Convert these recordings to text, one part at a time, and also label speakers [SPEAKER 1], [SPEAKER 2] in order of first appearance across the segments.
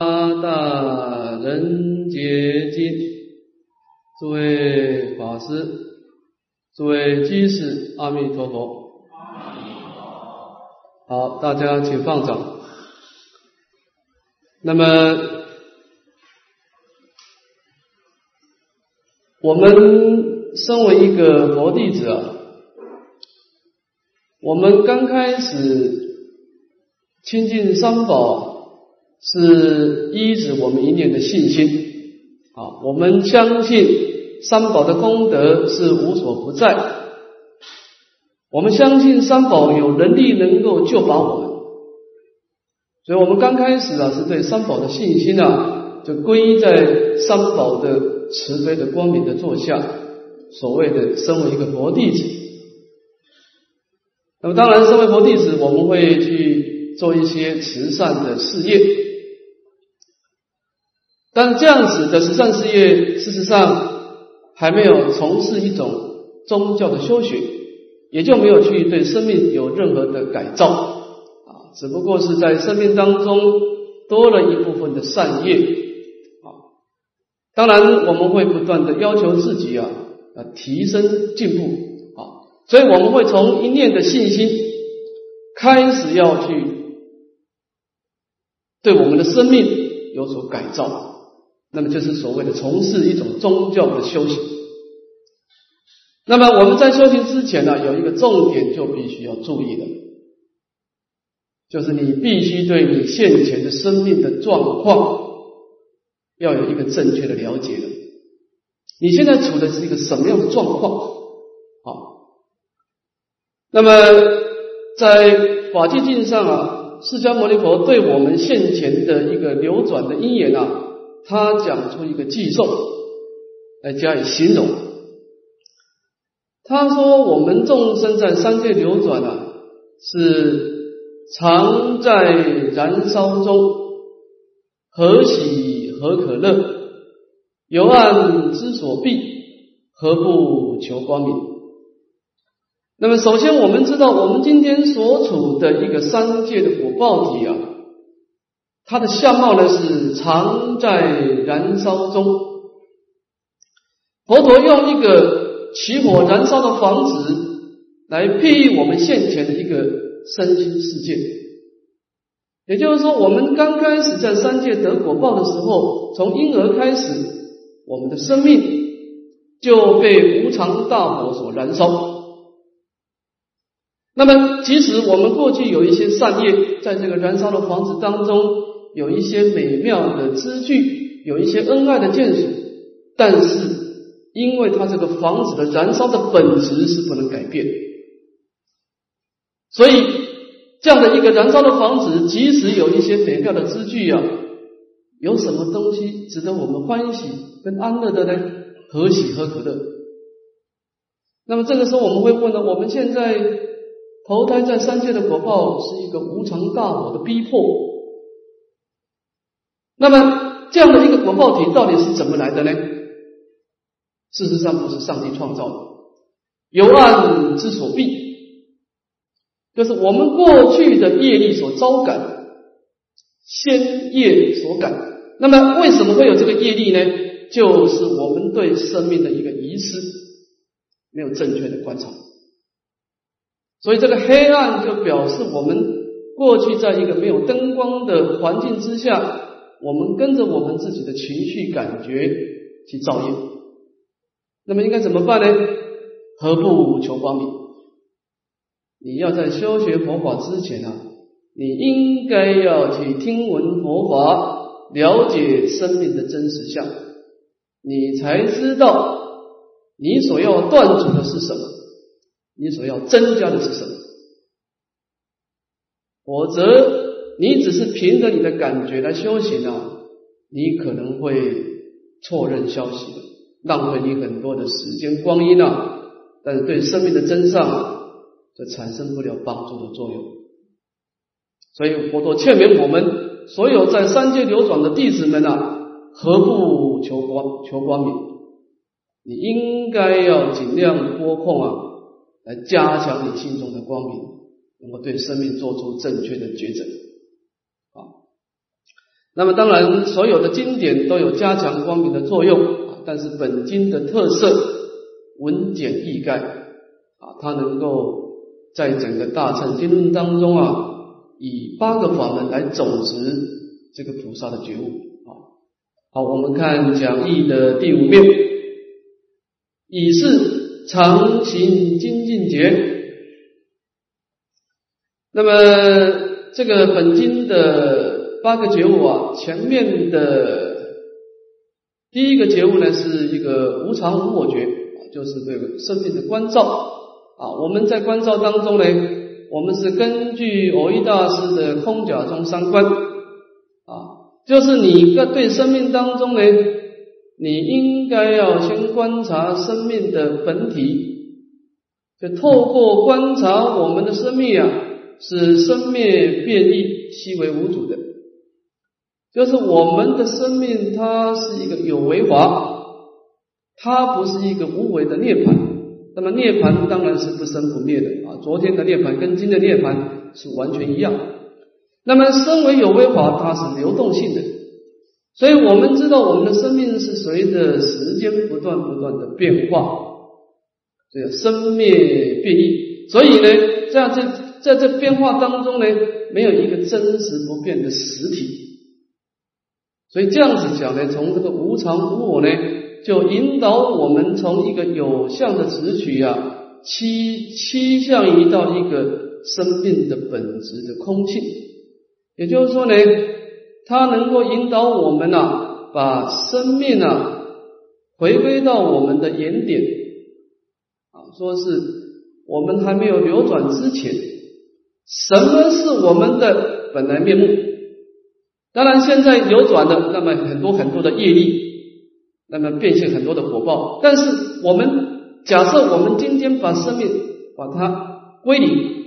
[SPEAKER 1] 八大人杰经，诸位法师，诸位居士，阿弥陀佛。好，大家请放掌。那么，我们身为一个佛弟子啊，我们刚开始亲近三宝，是依止我们一念的信心啊。我们相信三宝的功德是无所不在，我们相信三宝有能力能够救拔我们。所以我们刚开始啊，是对三宝的信心啊，就归在三宝的慈悲的光明的座下，所谓的身为一个佛弟子。那么当然，身为佛弟子，我们会去做一些慈善的事业，但这样子的慈善事业，事实上还没有从事一种宗教的修学，也就没有去对生命有任何的改造。啊。只不过是在生命当中多了一部分的善业。啊，当然我们会不断的要求自己啊，啊提升进步。啊，所以我们会从一念的信心开始要去对我们的生命有所改造，那么就是所谓的从事一种宗教的修行。那么我们在修行之前呢，有一个重点就必须要注意的。就是你必须对你现前的生命的状况要有一个正确的了解的。你现在处的是一个什么样的状况？好，那么在法界经上啊，释迦牟尼佛对我们现前的一个流转的因缘啊，他讲出一个寄颂来加以形容。他说：我们众生在三界流转啊，是。常在燃烧中，何喜何可乐？由暗之所避，何不求光明？那么，首先我们知道，我们今天所处的一个三界的果报体啊，它的相貌呢是常在燃烧中。佛陀用一个起火燃烧的房子来譬喻我们现前的一个。身心世界，也就是说，我们刚开始在三界得果报的时候，从婴儿开始，我们的生命就被无常大火所燃烧。那么，即使我们过去有一些善业，在这个燃烧的房子当中，有一些美妙的知具，有一些恩爱的眷属，但是，因为它这个房子的燃烧的本质是不能改变。所以，这样的一个燃烧的房子，即使有一些美妙的支具啊，有什么东西值得我们欢喜跟安乐的呢？何喜何可乐？那么这个时候我们会问呢：我们现在投胎在三界的果报是一个无常大火的逼迫，那么这样的一个果报体到底是怎么来的呢？事实上不是上帝创造的，由暗之所蔽。就是我们过去的业力所招感，先业所感。那么为什么会有这个业力呢？就是我们对生命的一个遗失，没有正确的观察。所以这个黑暗就表示我们过去在一个没有灯光的环境之下，我们跟着我们自己的情绪感觉去造业。那么应该怎么办呢？何不求光明？你要在修学佛法之前啊，你应该要去听闻佛法，了解生命的真实相，你才知道你所要断除的是什么，你所要增加的是什么。否则，你只是凭着你的感觉来修行啊，你可能会错认消息，浪费你很多的时间光阴啊。但是对生命的真相。这产生不了帮助的作用，所以佛陀劝勉我们所有在三界流转的弟子们啊，何不求光求光明？你应该要尽量拨空啊，来加强你心中的光明，能够对生命做出正确的抉择。那么当然，所有的经典都有加强光明的作用，但是本经的特色文简意赅啊，它能够在整个大乘经论当中啊，以八个法门来总持这个菩萨的觉悟啊。好，我们看讲义的第五面，以是常行精进节。那么这个本经的八个觉悟啊，前面的第一个觉悟呢，是一个无常无我觉，就是对生命的关照啊。我们在关照当中呢，我们是根据偶一大师的空假中三观啊，就是你在对生命当中呢，你应该要先观察生命的本体，就透过观察我们的生命啊。是生灭变异，悉为无主的，就是我们的生命，它是一个有为法，它不是一个无为的涅槃。那么涅槃当然是不生不灭的啊。昨天的涅槃跟今天的涅槃是完全一样。那么身为有为法，它是流动性的，所以我们知道我们的生命是随着时间不断不断的变化，这个生灭变异。所以呢，在这。在这变化当中呢，没有一个真实不变的实体，所以这样子讲呢，从这个无常无我呢，就引导我们从一个有相的执取啊，趋趋向于到一个生命的本质的空性。也就是说呢，它能够引导我们呐，把生命啊回归到我们的原点啊，说是我们还没有流转之前。什么是我们的本来面目？当然，现在流转的那么很多很多的业力，那么变现很多的火爆。但是，我们假设我们今天把生命把它归零，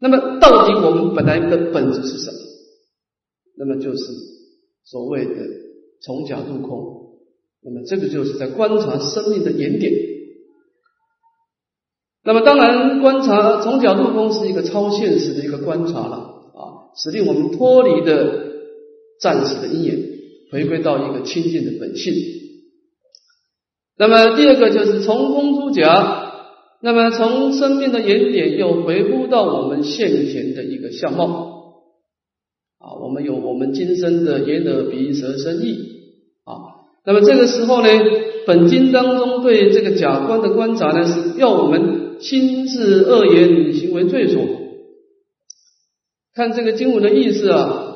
[SPEAKER 1] 那么到底我们本来的本质是什么？那么就是所谓的从假入空。那么这个就是在观察生命的原点。那么当然，观察从角度空是一个超现实的一个观察了啊，使令我们脱离的暂时的因缘，回归到一个清净的本性。那么第二个就是从空出假，那么从生命的原点又回复到我们现前的一个相貌啊，我们有我们今生的眼耳鼻舌身意啊，那么这个时候呢，本经当中对这个假观的观察呢，是要我们。心智恶言行为罪所，看这个经文的意思啊。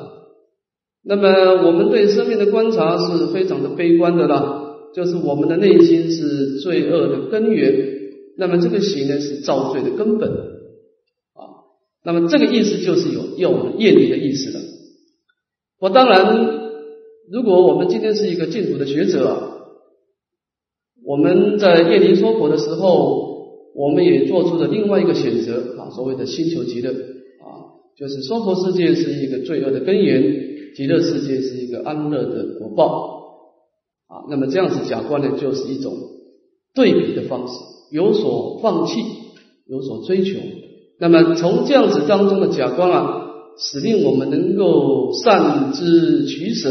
[SPEAKER 1] 那么我们对生命的观察是非常的悲观的啦，就是我们的内心是罪恶的根源。那么这个行呢是造罪的根本啊。那么这个意思就是有要我们业力的意思了。我当然，如果我们今天是一个净土的学者，我们在业力说佛的时候。我们也做出了另外一个选择啊，所谓的星球极乐啊，就是娑婆世界是一个罪恶的根源，极乐世界是一个安乐的果报啊。那么这样子假观呢，就是一种对比的方式，有所放弃，有所追求。那么从这样子当中的假观啊，使令我们能够善知取舍，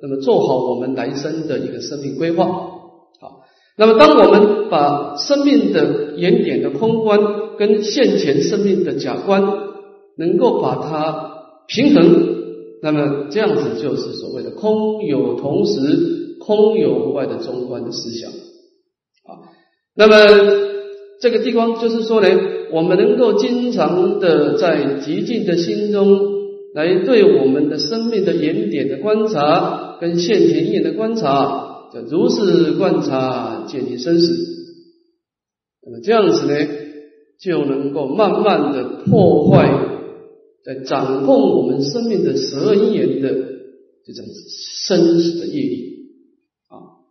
[SPEAKER 1] 那么做好我们来生的一个生命规划。好那么，当我们把生命的原点的空观跟现前生命的假观能够把它平衡，那么这样子就是所谓的空有同时、空有无外的中观的思想啊。那么这个地方就是说呢，我们能够经常的在极静的心中来对我们的生命的原点的观察跟现前因的观察。叫如是观察，见其生死。那么这样子呢，就能够慢慢的破坏在掌控我们生命的十二因缘的这种生死的业力啊。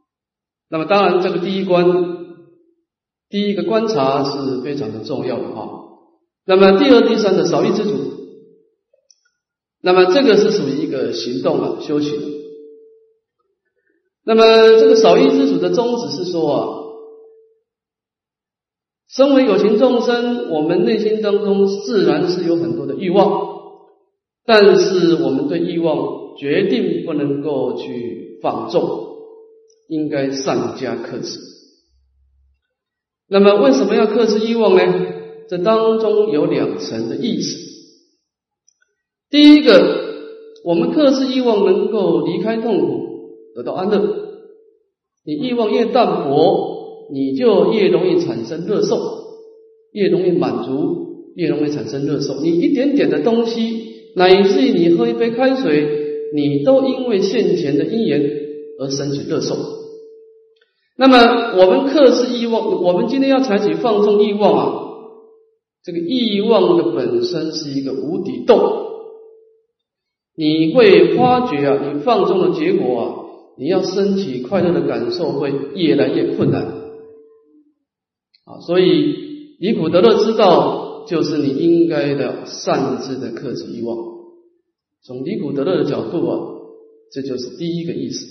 [SPEAKER 1] 那么当然，这个第一关，第一个观察是非常的重要的啊。那么第二、第三的少欲知足，那么这个是属于一个行动啊，修行。那么，这个少欲之主的宗旨是说啊，身为有情众生，我们内心当中自然是有很多的欲望，但是我们对欲望决定不能够去放纵，应该善加克制。那么为什么要克制欲望呢？这当中有两层的意思。第一个，我们克制欲望能够离开痛苦，得到安乐。你欲望越淡薄，你就越容易产生乐受，越容易满足，越容易产生乐受。你一点点的东西，乃至于你喝一杯开水，你都因为现前的因缘而升起乐受。那么我们克制欲望，我们今天要采取放纵欲望啊，这个欲望的本身是一个无底洞，你会发觉啊，你放纵的结果啊。你要升起快乐的感受会越来越困难啊，所以离苦得乐之道就是你应该的善知的克制欲望。从离苦得乐的角度啊，这就是第一个意思。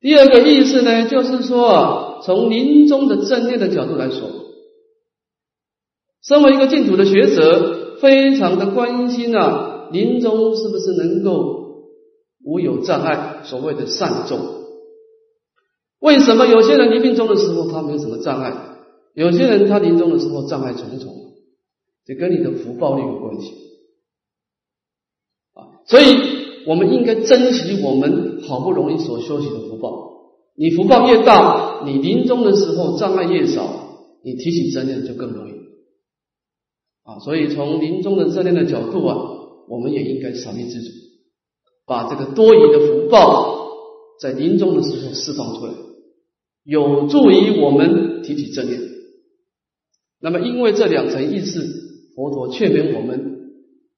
[SPEAKER 1] 第二个意思呢，就是说啊，从临终的正念的角度来说，身为一个净土的学者，非常的关心啊，临终是不是能够。无有障碍，所谓的善终。为什么有些人临病终的时候他没有什么障碍，有些人他临终的时候障碍重重？这跟你的福报力有关系啊！所以我们应该珍惜我们好不容易所修习的福报。你福报越大，你临终的时候障碍越少，你提起正念就更容易啊！所以从临终的正念的角度啊，我们也应该少一知足。把这个多余的福报在临终的时候释放出来，有助于我们提起正念。那么，因为这两层意思，佛陀劝勉我们，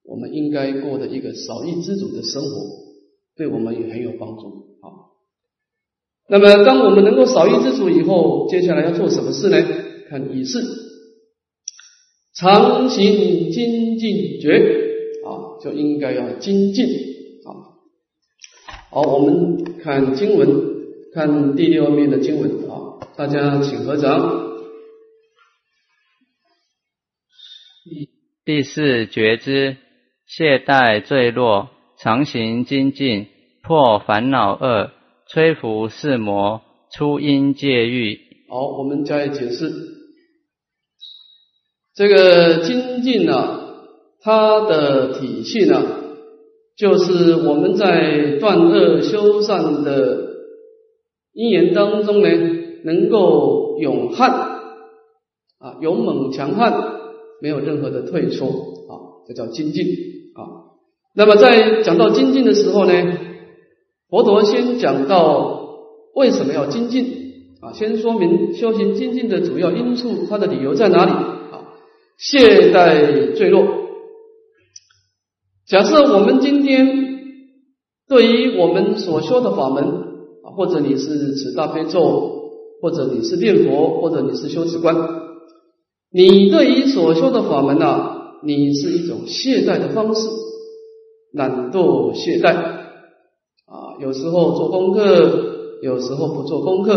[SPEAKER 1] 我们应该过的一个少欲知足的生活，对我们也很有帮助。好，那么当我们能够少欲知足以后，接下来要做什么事呢？看仪式，常行精进觉啊，就应该要精进啊。好，我们看经文，看第六面的经文啊，大家请合掌。
[SPEAKER 2] 第四觉知，懈怠坠落，常行精进，破烦恼恶，摧伏四魔，出因戒欲。
[SPEAKER 1] 好，我们加以解释。这个精进呢，它的体系呢？就是我们在断恶修善的因缘当中呢，能够勇悍啊，勇猛强悍，没有任何的退缩啊，这叫精进啊。那么在讲到精进的时候呢，佛陀先讲到为什么要精进啊，先说明修行精进的主要因素，它的理由在哪里啊？懈怠坠落。假设我们今天对于我们所修的法门啊，或者你是持大悲咒，或者你是念佛，或者你是修持观，你对于所修的法门啊，你是一种懈怠的方式，懒惰懈怠啊，有时候做功课，有时候不做功课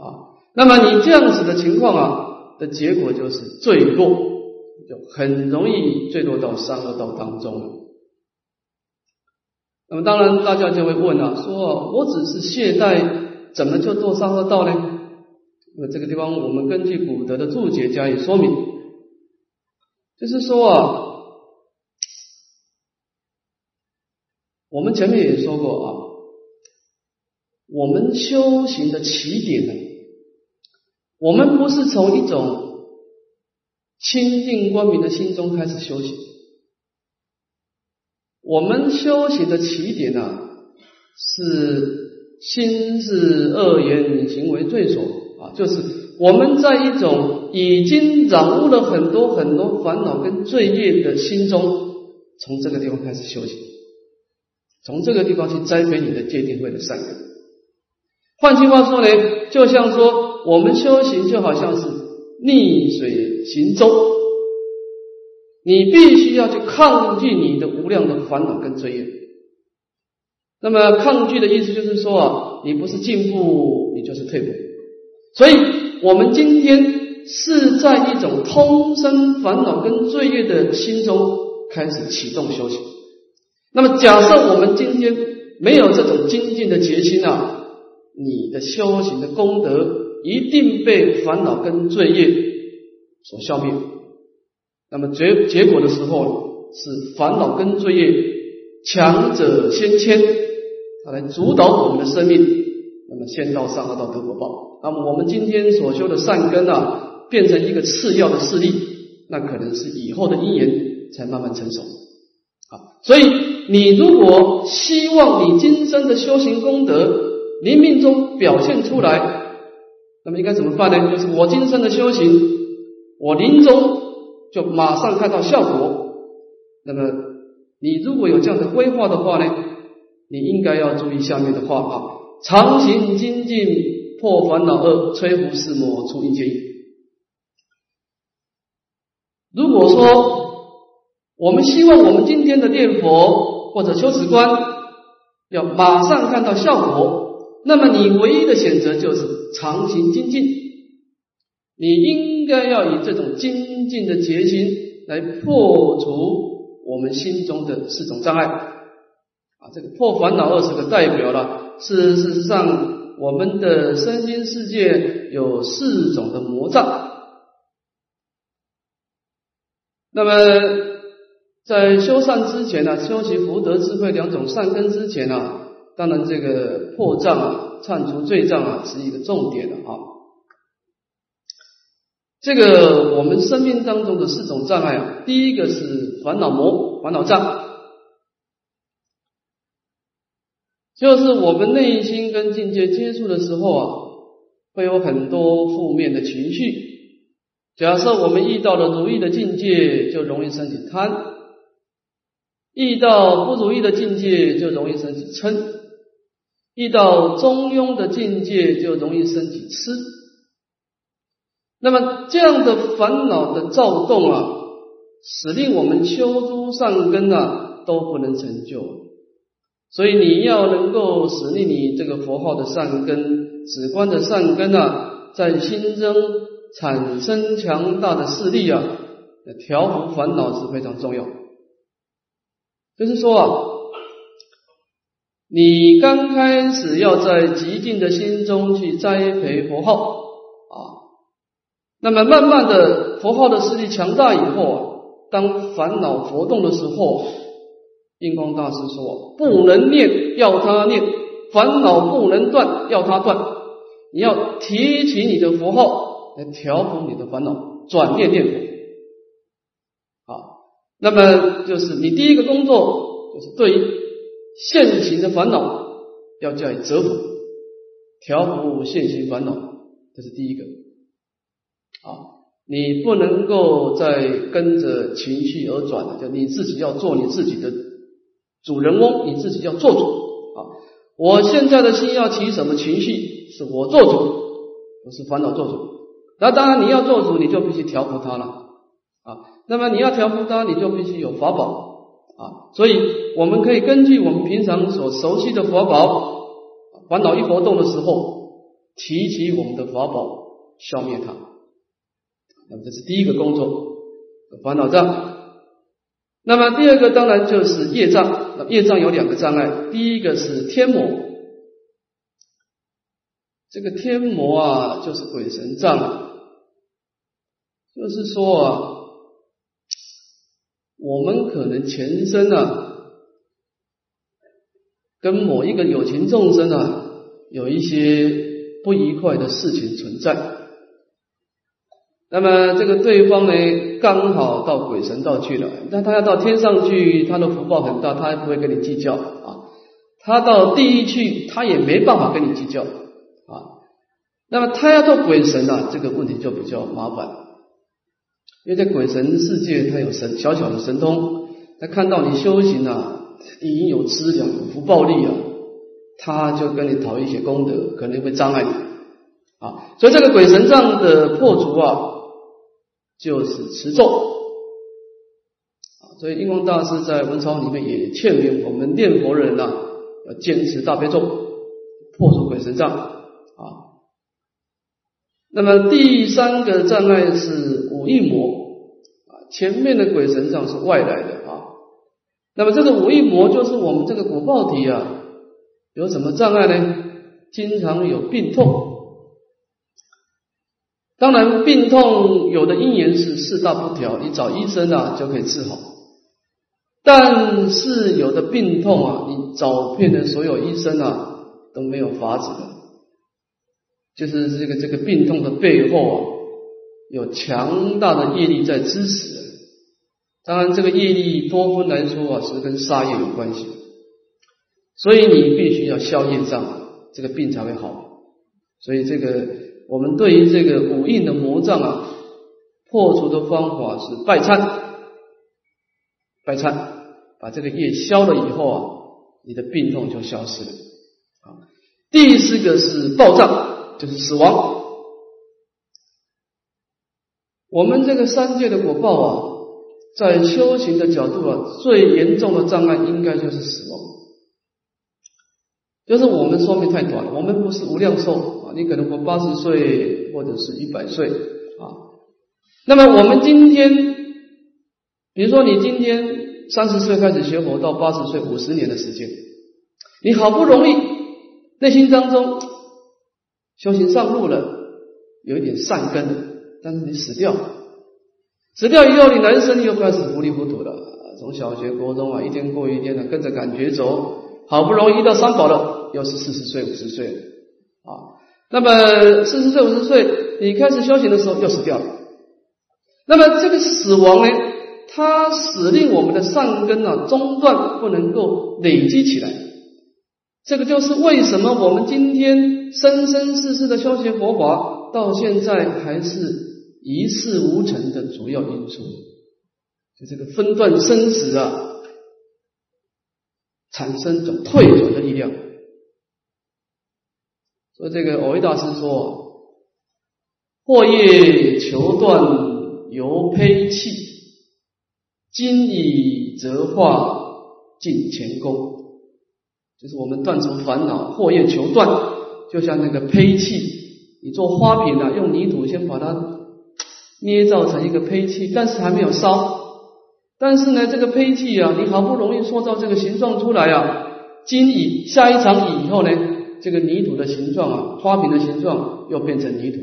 [SPEAKER 1] 啊，那么你这样子的情况啊，的结果就是坠落。就很容易坠落到三恶道当中了。那么当然，大家就会问了：说我只是懈怠，怎么就堕三恶道呢？那这个地方，我们根据古德的注解加以说明，就是说啊，我们前面也说过啊，我们修行的起点呢，我们不是从一种。清净光明的心中开始修行。我们修行的起点呢，是心是恶言行为罪所啊，就是我们在一种已经掌握了很多很多烦恼跟罪业的心中，从这个地方开始修行，从这个地方去栽培你的戒定慧的善根。换句话说呢，就像说我们修行就好像是逆水。行舟，你必须要去抗拒你的无量的烦恼跟罪业。那么抗拒的意思就是说啊，你不是进步，你就是退步。所以，我们今天是在一种通生烦恼跟罪业的心中开始启动修行。那么假设我们今天没有这种精进的决心啊，你的修行的功德一定被烦恼跟罪业所消灭。那么结结果的时候是烦恼跟罪业强者先迁，它来主导我们的生命。那么先到上，二道得果报。那么我们今天所修的善根啊，变成一个次要的势力，那可能是以后的因缘才慢慢成熟。啊，所以你如果希望你今生的修行功德临命中表现出来，那么应该怎么办呢？就是我今生的修行，我临终就马上看到效果。那么你如果有这样的规划的话呢，你应该要注意下面的话啊：常行精进，破烦恼恶，摧伏四魔，出阴界如果说，我们希望我们今天的念佛或者修持观要马上看到效果，那么你唯一的选择就是常行精进。你应该要以这种精进的决心来破除我们心中的四种障碍。啊，这个破烦恼二十个代表了，事实上我们的身心世界有四种的魔障。那么。在修善之前呢，修习福德智慧两种善根之前呢，当然这个破障啊、忏除罪障啊是一个重点的啊。这个我们生命当中的四种障碍啊，第一个是烦恼魔、烦恼障，就是我们内心跟境界接触的时候啊，会有很多负面的情绪。假设我们遇到了如意的境界，就容易升起贪。遇到不如意的境界，就容易升起嗔；遇到中庸的境界，就容易升起痴。那么这样的烦恼的躁动啊，使令我们修诸善根啊都不能成就。所以你要能够使令你这个佛号的善根、止观的善根啊，在心中产生强大的势力啊，调伏烦恼是非常重要。就是说啊，你刚开始要在极静的心中去栽培佛号啊，那么慢慢的佛号的势力强大以后啊，当烦恼活动的时候，印光大师说不能念要他念，烦恼不能断要他断，你要提起你的佛号来调伏你的烦恼，转念念佛。那么就是你第一个工作，就是对现行的烦恼要加以折伏，调伏现行烦恼，这是第一个。啊，你不能够再跟着情绪而转了，就你自己要做你自己的主人翁，你自己要做主啊！我现在的心要起什么情绪，是我做主，不是烦恼做主。那当然你要做主，你就必须调伏它了啊。那么你要调伏它，你就必须有法宝啊！所以我们可以根据我们平常所熟悉的法宝，烦恼一活动的时候，提起我们的法宝，消灭它。那么这是第一个工作，烦恼障。那么第二个当然就是业障。业障有两个障碍，第一个是天魔，这个天魔啊，就是鬼神障，就是说啊。我们可能前身啊，跟某一个有情众生啊，有一些不愉快的事情存在。那么这个对方呢，刚好到鬼神道去了，那他要到天上去，他的福报很大，他也不会跟你计较啊。他到地狱去，他也没办法跟你计较啊。那么他要做鬼神啊，这个问题就比较麻烦。因为在鬼神世界，他有神小小的神通，他看到你修行啊，已经有资粮、有福报力啊，他就跟你讨一些功德，可能会障碍你啊。所以这个鬼神障的破除啊，就是持咒。所以印光大师在文钞里面也劝勉我们念佛人呐，要坚持大悲咒，破除鬼神障啊。那么第三个障碍是五蕴魔啊，前面的鬼神障是外来的啊，那么这个五蕴魔就是我们这个果报体啊，有什么障碍呢？经常有病痛。当然，病痛有的因缘是四大不调，你找医生啊就可以治好。但是有的病痛啊，你找遍了所有医生啊都没有法子的，就是这个这个病痛的背后啊，有强大的业力在支持。当然，这个业力多分来说啊，是跟杀业有关系，所以你必须要消业障，这个病才会好。所以，这个我们对于这个五蕴的魔障啊，破除的方法是拜忏，拜忏，把这个业消了以后啊，你的病痛就消失了。啊，第四个是暴障，就是死亡。我们这个三界的果报啊。在修行的角度啊，最严重的障碍应该就是死亡，就是我们寿命太短，我们不是无量寿你可能活八十岁或者是一百岁啊。那么我们今天，比如说你今天三十岁开始学佛，到八十岁五十年的时间，你好不容易内心当中修行上路了，有一点善根，但是你死掉。死掉以后，你人生又开始糊里糊涂了。从小学、高中啊，一天过一天的，跟着感觉走，好不容易到三宝了，又是四十岁、五十岁。那么四十岁、五十岁，你开始修行的时候又死掉了。那么这个死亡呢，它使令我们的善根啊中断，不能够累积起来。这个就是为什么我们今天生生世世的修行佛法，到现在还是。一事无成的主要因素，就这个分段生死啊，产生一种退转的力量。所以这个偶一大师说：“或业求断犹胚气，今已则化尽前功。”就是我们断除烦恼，或业求断，就像那个胚气，你做花瓶啊，用泥土先把它。捏造成一个胚器，但是还没有烧。但是呢，这个胚器啊，你好不容易塑造这个形状出来啊，今已下一场雨以后呢，这个泥土的形状啊，花瓶的形状又变成泥土。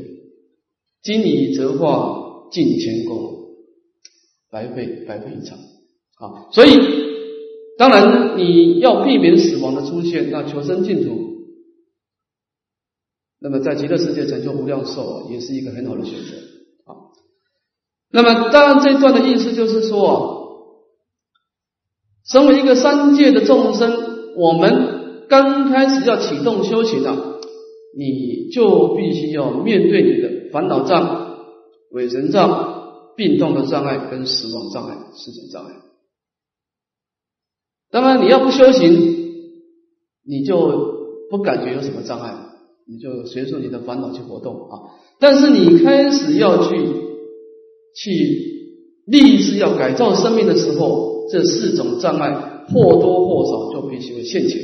[SPEAKER 1] 金泥则化尽前功，白费白费一场啊！所以，当然你要避免死亡的出现，那求生净土，那么在极乐世界成就无量寿，也是一个很好的选择啊。那么，当然，这一段的意思就是说，身为一个三界的众生，我们刚开始要启动修行的，你就必须要面对你的烦恼障、伪神障、病痛的障碍跟死亡障碍四种障碍。当然，你要不修行，你就不感觉有什么障碍，你就随着你的烦恼去活动啊。但是，你开始要去。去立志要改造生命的时候，这四种障碍或多或少就必须会现前。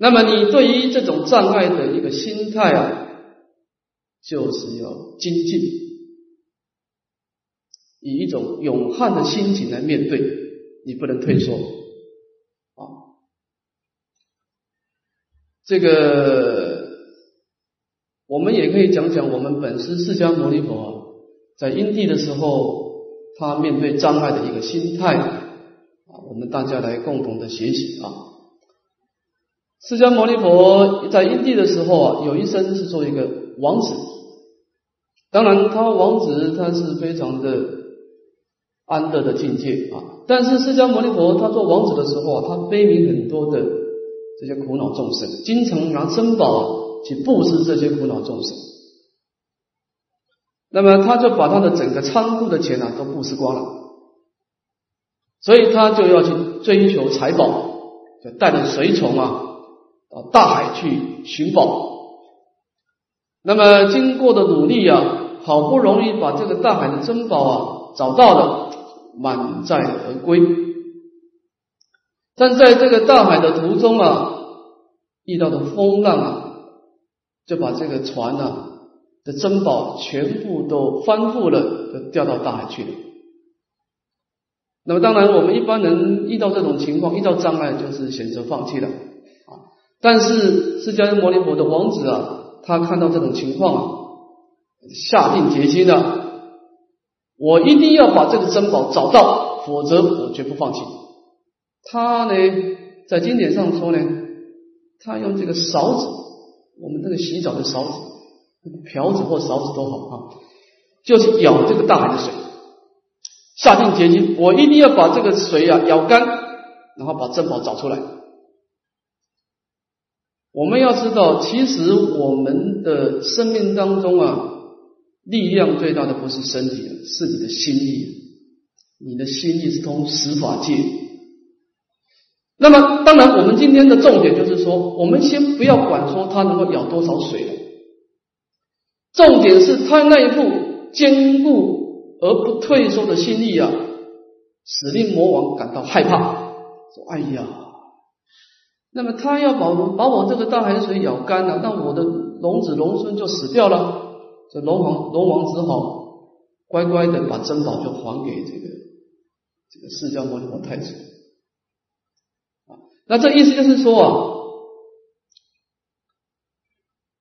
[SPEAKER 1] 那么你对于这种障碍的一个心态啊，就是要精进，以一种勇悍的心情来面对，你不能退缩啊。这个我们也可以讲讲我们本师释迦牟尼佛。在因地的时候，他面对障碍的一个心态啊，我们大家来共同的学习啊。释迦牟尼佛在因地的时候啊，有一生是做一个王子，当然他王子他是非常的安乐的境界啊。但是释迦牟尼佛他做王子的时候啊，他悲悯很多的这些苦恼众生，经常拿珍宝去布施这些苦恼众生。那么他就把他的整个仓库的钱啊都布施光了，所以他就要去追求财宝，就带着随从啊到大海去寻宝。那么经过的努力啊，好不容易把这个大海的珍宝啊找到了，满载而归。但在这个大海的途中啊，遇到的风浪啊，就把这个船啊。的珍宝全部都翻覆了，就掉到大海去了。那么当然，我们一般人遇到这种情况，遇到障碍就是选择放弃了。但是释迦牟尼佛的王子啊，他看到这种情况啊，下定决心了，我一定要把这个珍宝找到，否则我绝不放弃。他呢，在经典上说呢，他用这个勺子，我们这个洗澡的勺子，瓢子或勺子都好啊，就是舀这个大海的水。下定决心，我一定要把这个水啊舀干，然后把珍宝找出来。我们要知道，其实我们的生命当中啊，力量最大的不是身体，是你的心力。你的心力是通十法界。那么，当然，我们今天的重点就是说，我们先不要管说它能够舀多少水了，重点是它那一副坚固。而不退缩的心力啊，使令魔王感到害怕。说：“哎呀，那么他要把把我这个大海水舀干了，那我的龙子龙孙就死掉了。这龙王龙王只好乖乖的把珍宝就还给这个这个释迦牟尼佛太子。啊，那这意思就是说啊，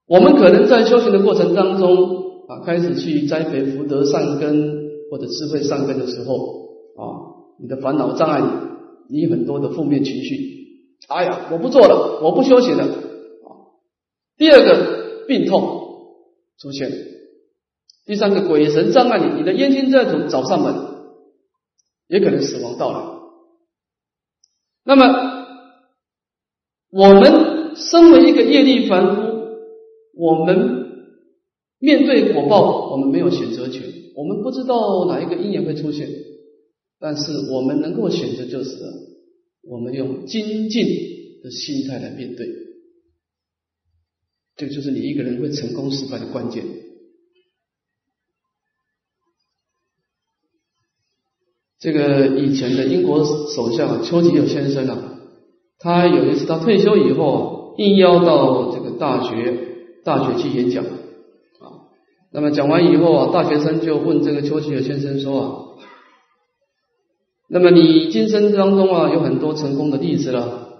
[SPEAKER 1] 我们可能在修行的过程当中啊，开始去栽培福德善根。或者智慧善根的时候啊，你的烦恼障碍你，你很多的负面情绪，哎呀，我不做了，我不休息了啊。第二个病痛出现，第三个鬼神障碍你，你的冤亲债主找上门，也可能死亡到来。那么，我们身为一个业力凡夫，我们面对果报，我们没有选择权。我们不知道哪一个因缘会出现，但是我们能够选择就是，我们用精进的心态来面对，这就是你一个人会成功失败的关键。这个以前的英国首相丘吉尔先生啊，他有一次他退休以后，应邀到这个大学大学去演讲啊。那么讲完以后啊，大学生就问这个丘吉尔先生说啊，那么你今生当中啊有很多成功的例子了，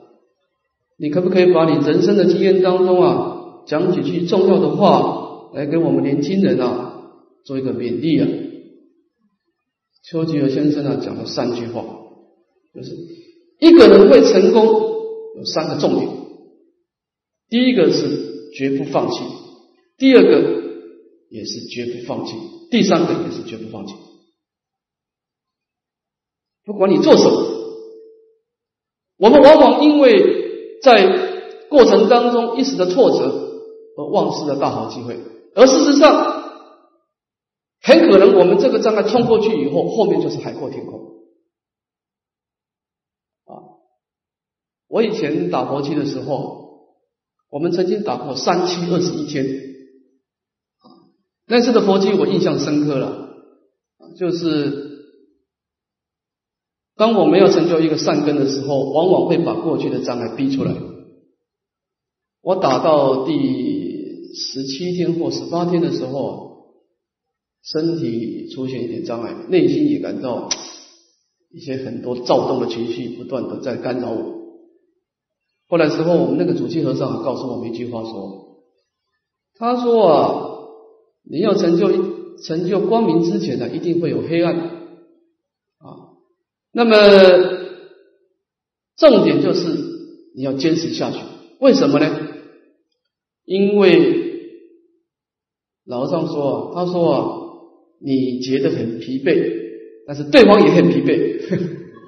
[SPEAKER 1] 你可不可以把你人生的经验当中啊讲几句重要的话来给我们年轻人啊做一个勉励啊？丘吉尔先生啊讲了三句话，就是一个人会成功有三个重点，第一个是绝不放弃，第二个。也是绝不放弃，第三个也是绝不放弃。不管你做什么，我们往往因为在过程当中一时的挫折而忘失了大好机会，而事实上，很可能我们这个障碍冲过去以后，后面就是海阔天空。啊，我以前打佛七的时候，我们曾经打过三七二十一天。那次的佛经我印象深刻了，就是当我们要成就一个善根的时候，往往会把过去的障碍逼出来。我打到第十七天或十八天的时候，身体出现一点障碍，内心也感到一些很多躁动的情绪不断的在干扰我。后来时候，我们那个主气和尚告诉我们一句话说：“他说啊。”你要成就成就光明之前呢，一定会有黑暗。那么重点就是你要坚持下去。为什么呢？因为老和尚说啊，他说啊，你觉得很疲惫，但是对方也很疲惫。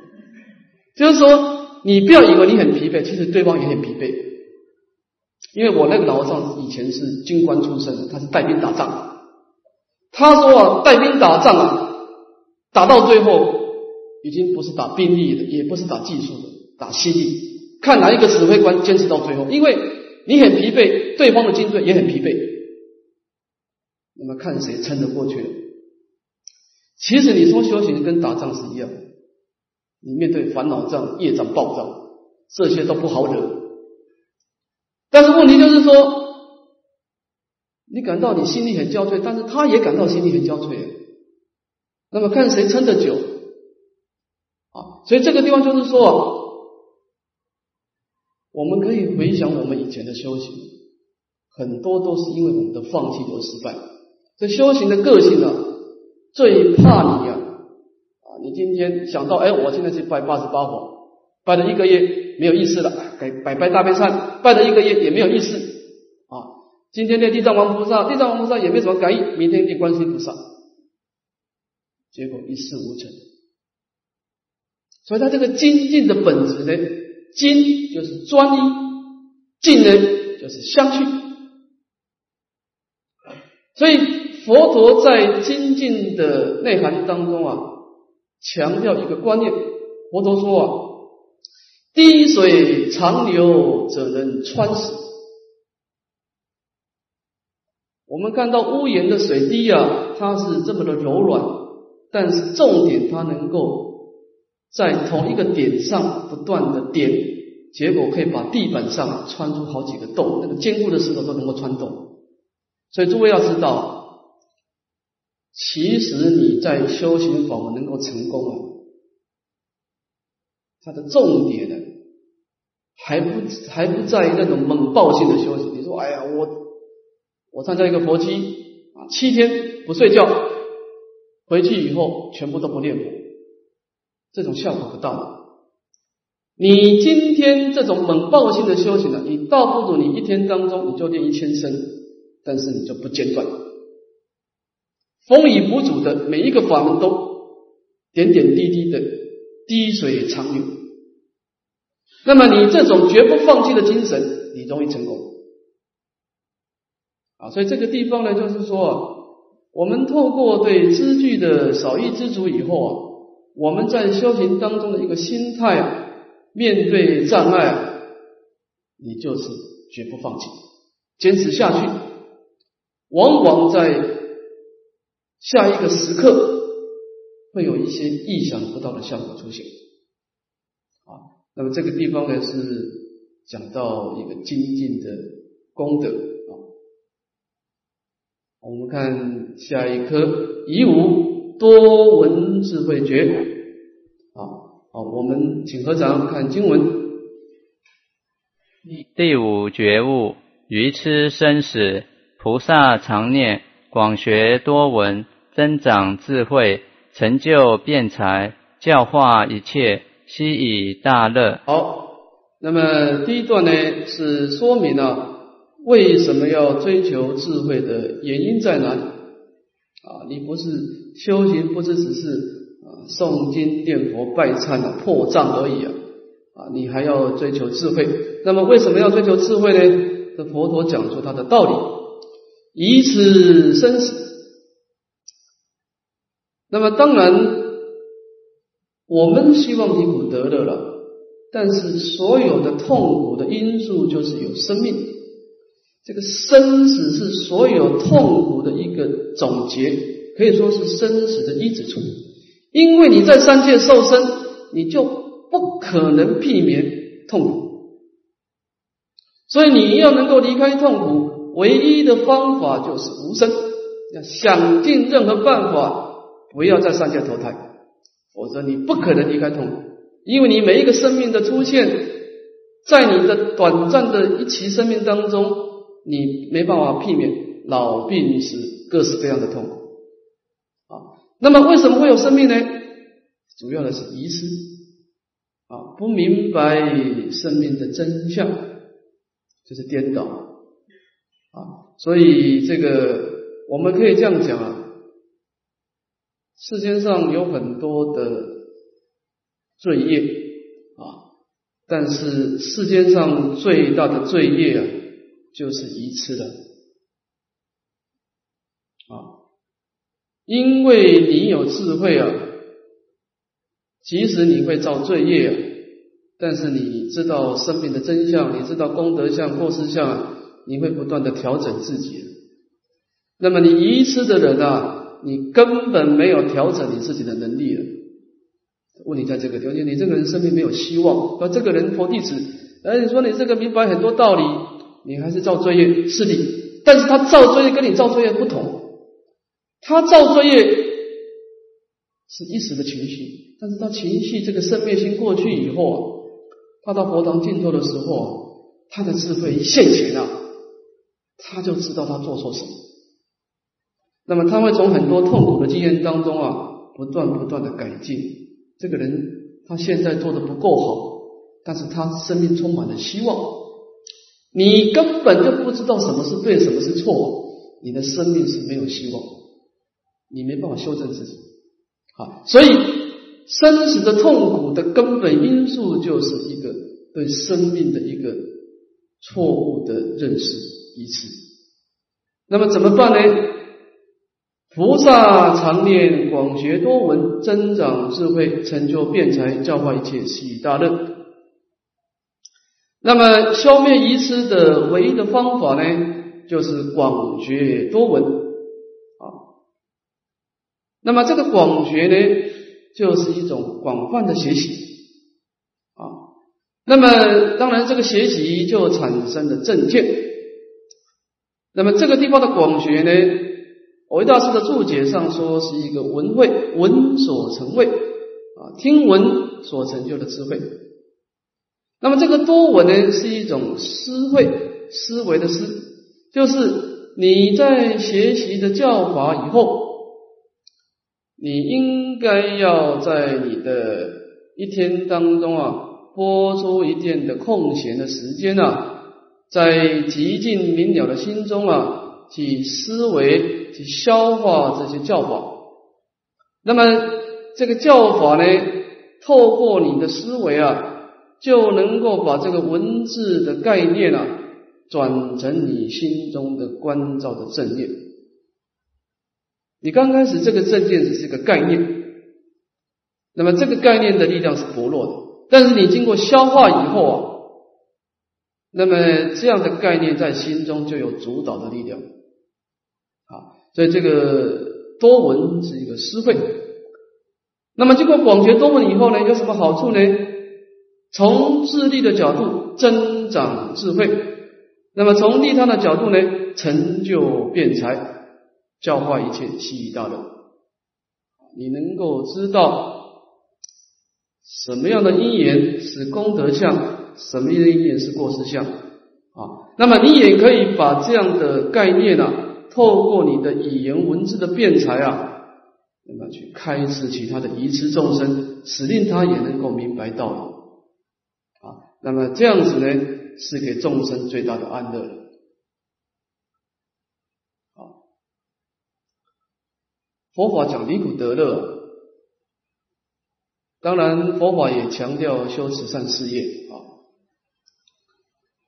[SPEAKER 1] 就是说，你不要以为你很疲惫，其实对方也很疲惫。因为我那个老和尚以前是军官出身，他是带兵打仗。他说啊，带兵打仗啊，打到最后已经不是打兵力的，也不是打技术的，打心理。看哪一个指挥官坚持到最后，因为你很疲惫，对方的军队也很疲惫，那么看谁撑得过去。其实你说修行跟打仗是一样，你面对烦恼障、业障暴躁，这些都不好惹。但是问题就是说。你感到你心里很焦悴，但是他也感到心里很焦悴。那么看谁撑得久，所以这个地方就是说，我们可以回想我们以前的修行，很多都是因为我们的放弃而失败。这修行的个性啊，最怕你啊啊！你今天想到哎，我现在去拜八十八佛，拜了一个月没有意思了，改拜拜大悲忏，拜了一个月也没有意思啊。今天念地藏王菩萨，地藏王菩萨也没什么感应，明天念观世音菩萨，结果一事无成。所以，他这个精进的本质呢，精就是专一，进呢就是相续。所以，佛陀在精进的内涵当中啊，强调一个观念。佛陀说啊：“滴水长流，怎能穿石？”我们看到屋檐的水滴啊，它是这么的柔软，但是重点它能够。在同一个点上不断的点，结果可以把地板上穿出好几个洞，那个坚固的石头都能够穿洞。所以诸位要知道，其实你在修行法门能够成功啊，它的重点呢，还不还不在于那种猛爆性的修行。你说，哎呀，我我参加一个佛期啊，七天不睡觉，回去以后全部都不念佛。这种效果不到。你今天这种猛爆性的修行呢，你倒不如你一天当中你就练一千声，但是你就不间断，风雨无阻的每一个法门都点点滴滴的滴水长流。那么你这种绝不放弃的精神，你容易成功。啊，所以这个地方呢，就是说，我们透过对知具的少一知足以后啊。我们在修行当中的一个心态，面对障碍，你就是绝不放弃，坚持下去。往往在下一个时刻，会有一些意想不到的效果出现。啊，那么这个地方呢，是讲到一个精进的功德啊。我们看下一科以五多闻智慧觉。好，我们请合掌看经文。
[SPEAKER 2] 第五觉悟：愚痴生死，菩萨常念，广学多闻，增长智慧，成就辩才，教化一切，悉以大乐。
[SPEAKER 1] 好，那么第一段呢，是说明了为什么要追求智慧的原因在哪里？啊，你不是修行，不是只是。诵经念佛拜忏的破障而已啊！啊，你还要追求智慧。那么为什么要追求智慧呢？这佛陀讲出他的道理，以此生死。那么当然，我们希望离苦得乐了，但是所有的痛苦的因素就是有生命。这个生死是所有痛苦的一个总结，可以说是生死的一之处。因为你在三界受生，你就不可能避免痛苦，所以你要能够离开痛苦，唯一的方法就是无生，要想尽任何办法不要在三界投胎，否则你不可能离开痛苦。因为你每一个生命的出现，在你的短暂的一期生命当中，你没办法避免老病死各式各样的痛苦。那么为什么会有生命呢？主要的是遗失啊，不明白生命的真相，就是颠倒啊。所以这个我们可以这样讲啊，世间上有很多的罪业啊，但是世间上最大的罪业啊，就是遗失了。因为你有智慧啊，即使你会造罪业啊，但是你知道生命的真相，你知道功德相、过失相，你会不断的调整自己。那么你愚痴的人啊，你根本没有调整你自己的能力了。问题在这个条件，你这个人生命没有希望。那这个人佛弟子，哎，你说你这个明白很多道理，你还是造罪业是你，但是他造罪业跟你造罪业不同。他造作业是一时的情绪，但是他情绪这个生灭心过去以后啊，他到佛堂尽头的时候啊，他的智慧现前了，他就知道他做错什么。那么他会从很多痛苦的经验当中啊，不断不断的改进。这个人他现在做的不够好，但是他生命充满了希望。你根本就不知道什么是对，什么是错，你的生命是没有希望，你没办法修正自己。啊，所以生死的痛苦的根本因素就是一个对生命的一个错误的认识一次。那么怎么办呢？菩萨常念广学多闻，增长智慧，成就辩才，教化一切，喜大乐。那么消灭遗失的唯一的方法呢，就是广学多闻。那么这个广学呢，就是一种广泛的学习啊。那么当然，这个学习就产生了正见。那么这个地方的广学呢，维大师的注解上说是一个闻慧，闻所成慧啊，听闻所成就的智慧。那么这个多闻呢，是一种思慧思维的思，就是你在学习的教法以后，你应该要在你的一天当中啊，拨出一定的空闲的时间啊，在极尽明了的心中啊，去思维、去消化这些教法。那么这个教法呢，透过你的思维啊。就能够把这个文字的概念啊，转成你心中的关照的正念。你刚开始这个正念只是一个概念，那么这个概念的力量是薄弱的。但是你经过消化以后啊，那么这样的概念在心中就有主导的力量。啊，所以这个多闻是一个思慧。那么经过广学多闻以后呢，有什么好处呢？从智力的角度增长智慧，那么从利他的角度呢，成就辩才，教化一切其余大乐。你能够知道什么样的因缘是功德相，什么样的因缘是过失相啊？那么你也可以把这样的概念啊，透过你的语言文字的辩才啊，那么去开示其他的愚痴众生，使令他也能够明白道理啊。那么这样子呢，是给众生最大的安乐。啊，佛法讲离苦得乐，当然佛法也强调修慈善事业啊。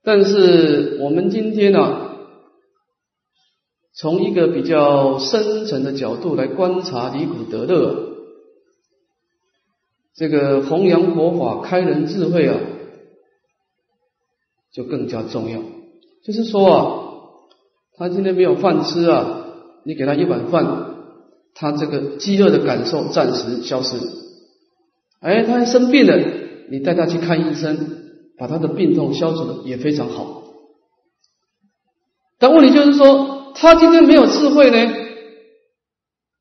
[SPEAKER 1] 但是我们今天呢，从一个比较深层的角度来观察离苦得乐，这个弘扬佛法、开人智慧啊。就更加重要，就是说啊，他今天没有饭吃啊，你给他一碗饭，他这个饥饿的感受暂时消失。哎，他还生病了，你带他去看医生，把他的病痛消除的也非常好。但问题就是说，他今天没有智慧呢，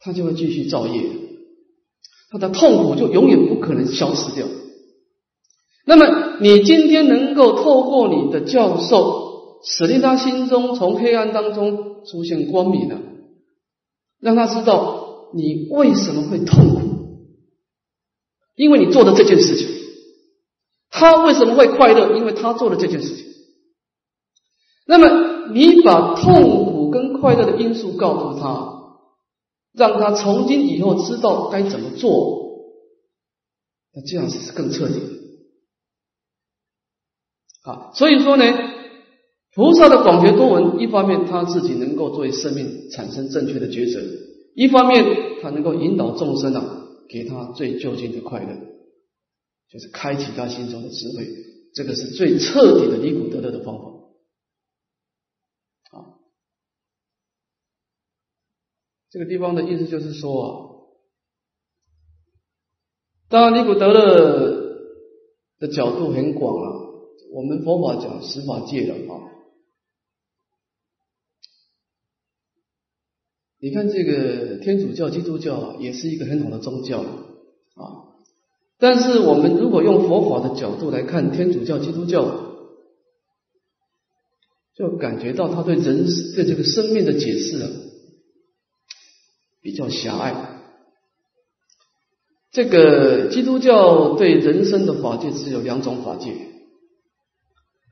[SPEAKER 1] 他就会继续造业，他的痛苦就永远不可能消失掉。那么，你今天能够透过你的教授，使令他心中从黑暗当中出现光明了，让他知道你为什么会痛苦，因为你做的这件事情。他为什么会快乐？因为他做了这件事情。那么，你把痛苦跟快乐的因素告诉他，让他从今以后知道该怎么做，那这样子是更彻底。啊，所以说呢，菩萨的广学多闻，一方面他自己能够作为生命产生正确的抉择，一方面他能够引导众生啊，给他最究竟的快乐，就是开启他心中的智慧，这个是最彻底的离苦得乐的方法。啊，这个地方的意思就是说啊，当然离苦得乐的角度很广啊。我们佛法讲十法界的啊，你看这个天主教、基督教也是一个很好的宗教啊。但是我们如果用佛法的角度来看天主教、基督教，就感觉到他对人对这个生命的解释啊比较狭隘。这个基督教对人生的法界只有两种法界，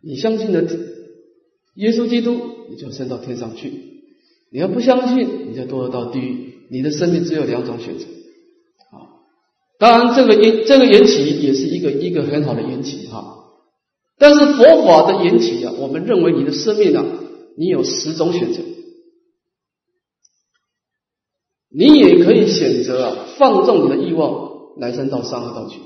[SPEAKER 1] 你相信了耶稣基督，你就升到天上去；你要不相信，你就堕落到地狱。你的生命只有两种选择。啊当然，这个缘这个缘起也是一个一个很好的缘起哈。但是佛法的缘起啊，我们认为你的生命啊，你有十种选择。你也可以选择啊，放纵你的欲望，来生到三恶道去；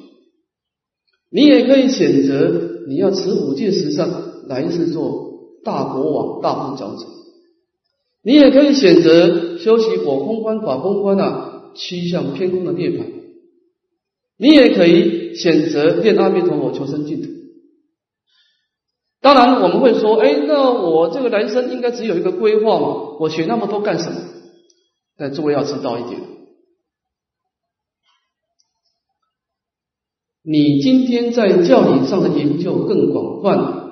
[SPEAKER 1] 你也可以选择你要持五戒十善，来世做大国王、大富长者；你也可以选择修习火空观、法空观啊，趋向偏空的涅槃。你也可以选择念阿弥陀佛求生净土。当然，我们会说，哎，那我这个人生应该只有一个规划嘛？我学那么多干什么？但诸位要知道一点，你今天在教理上的研究更广泛，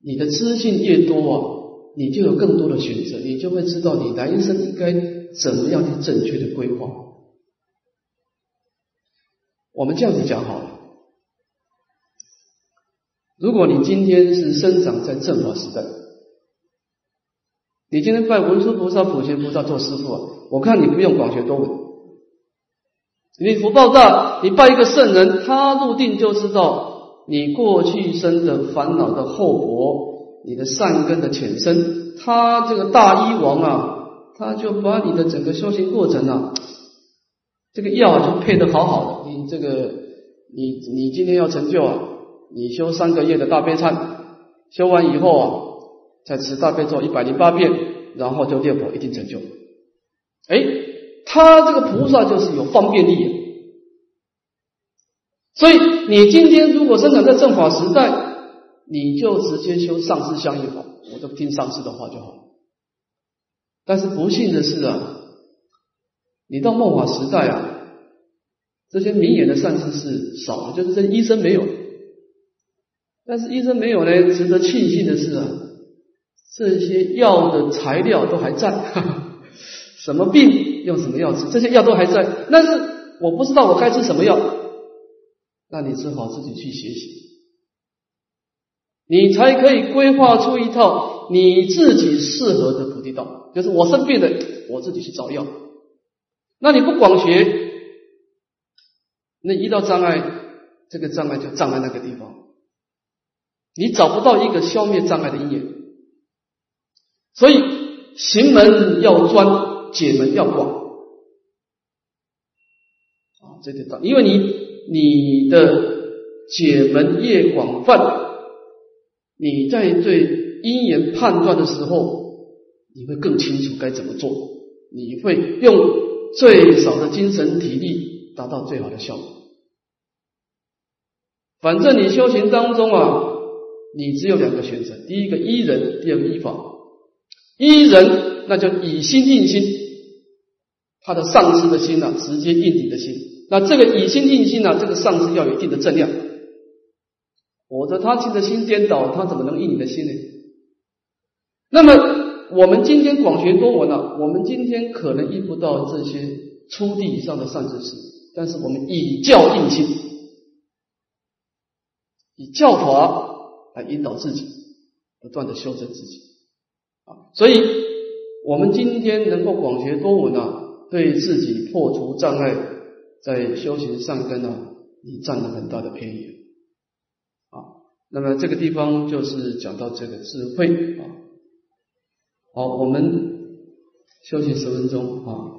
[SPEAKER 1] 你的知性越多啊，你就有更多的选择，你就会知道你来生应该怎么样去正确的规划。我们这样子讲好了。如果你今天是生长在正法时代，你今天拜文殊菩萨、普贤菩萨做师傅啊，我看你不用广学多闻，你福报大，你拜一个圣人，他入定就知道你过去生的烦恼的后果，你的善根的浅深，他这个大医王啊，他就把你的整个修行过程啊。这个药就配的好好的，你这个你你今天要成就啊，你修三个月的大悲忏，修完以后啊，再持大悲咒一百零八遍，然后就念佛一定成就。哎，他这个菩萨就是有方便力，所以你今天如果生长在正法时代，你就直接修上师相应法，我就听上师的话就好。但是不幸的是啊。你到末法时代啊，这些明眼的善知识少了，就是这医生没有。但是医生没有呢，值得庆幸的是啊，这些药的材料都还在，什么病用什么药治，这些药都还在。但是我不知道我该吃什么药，那你只好自己去学习，你才可以规划出一套你自己适合的菩提道。就是我生病了，我自己去找药。那你不广学，那遇到障碍，这个障碍就障碍那个地方，你找不到一个消灭障碍的因缘。所以行门要专，解门要广啊，这点道因为你你的解门越广泛，你在对因缘判断的时候，你会更清楚该怎么做，你会用。最少的精神体力达到最好的效果。反正你修行当中啊，你只有两个选择：第一个依人，第二个依法。依人那就以心印心，他的上师的心呢，直接印你的心。那这个以心印心呢，这个上师要有一定的正量，否则他其实心颠倒，他怎么能应你的心呢？那么。我们今天广学多闻啊，我们今天可能遇不到这些初地以上的善知识，但是我们以教应心，以教法来引导自己，不断的修正自己啊。所以，我们今天能够广学多闻啊，对自己破除障碍，在修行上根啊，你占了很大的便宜。那么这个地方就是讲到这个智慧啊。好，我们休息十分钟啊。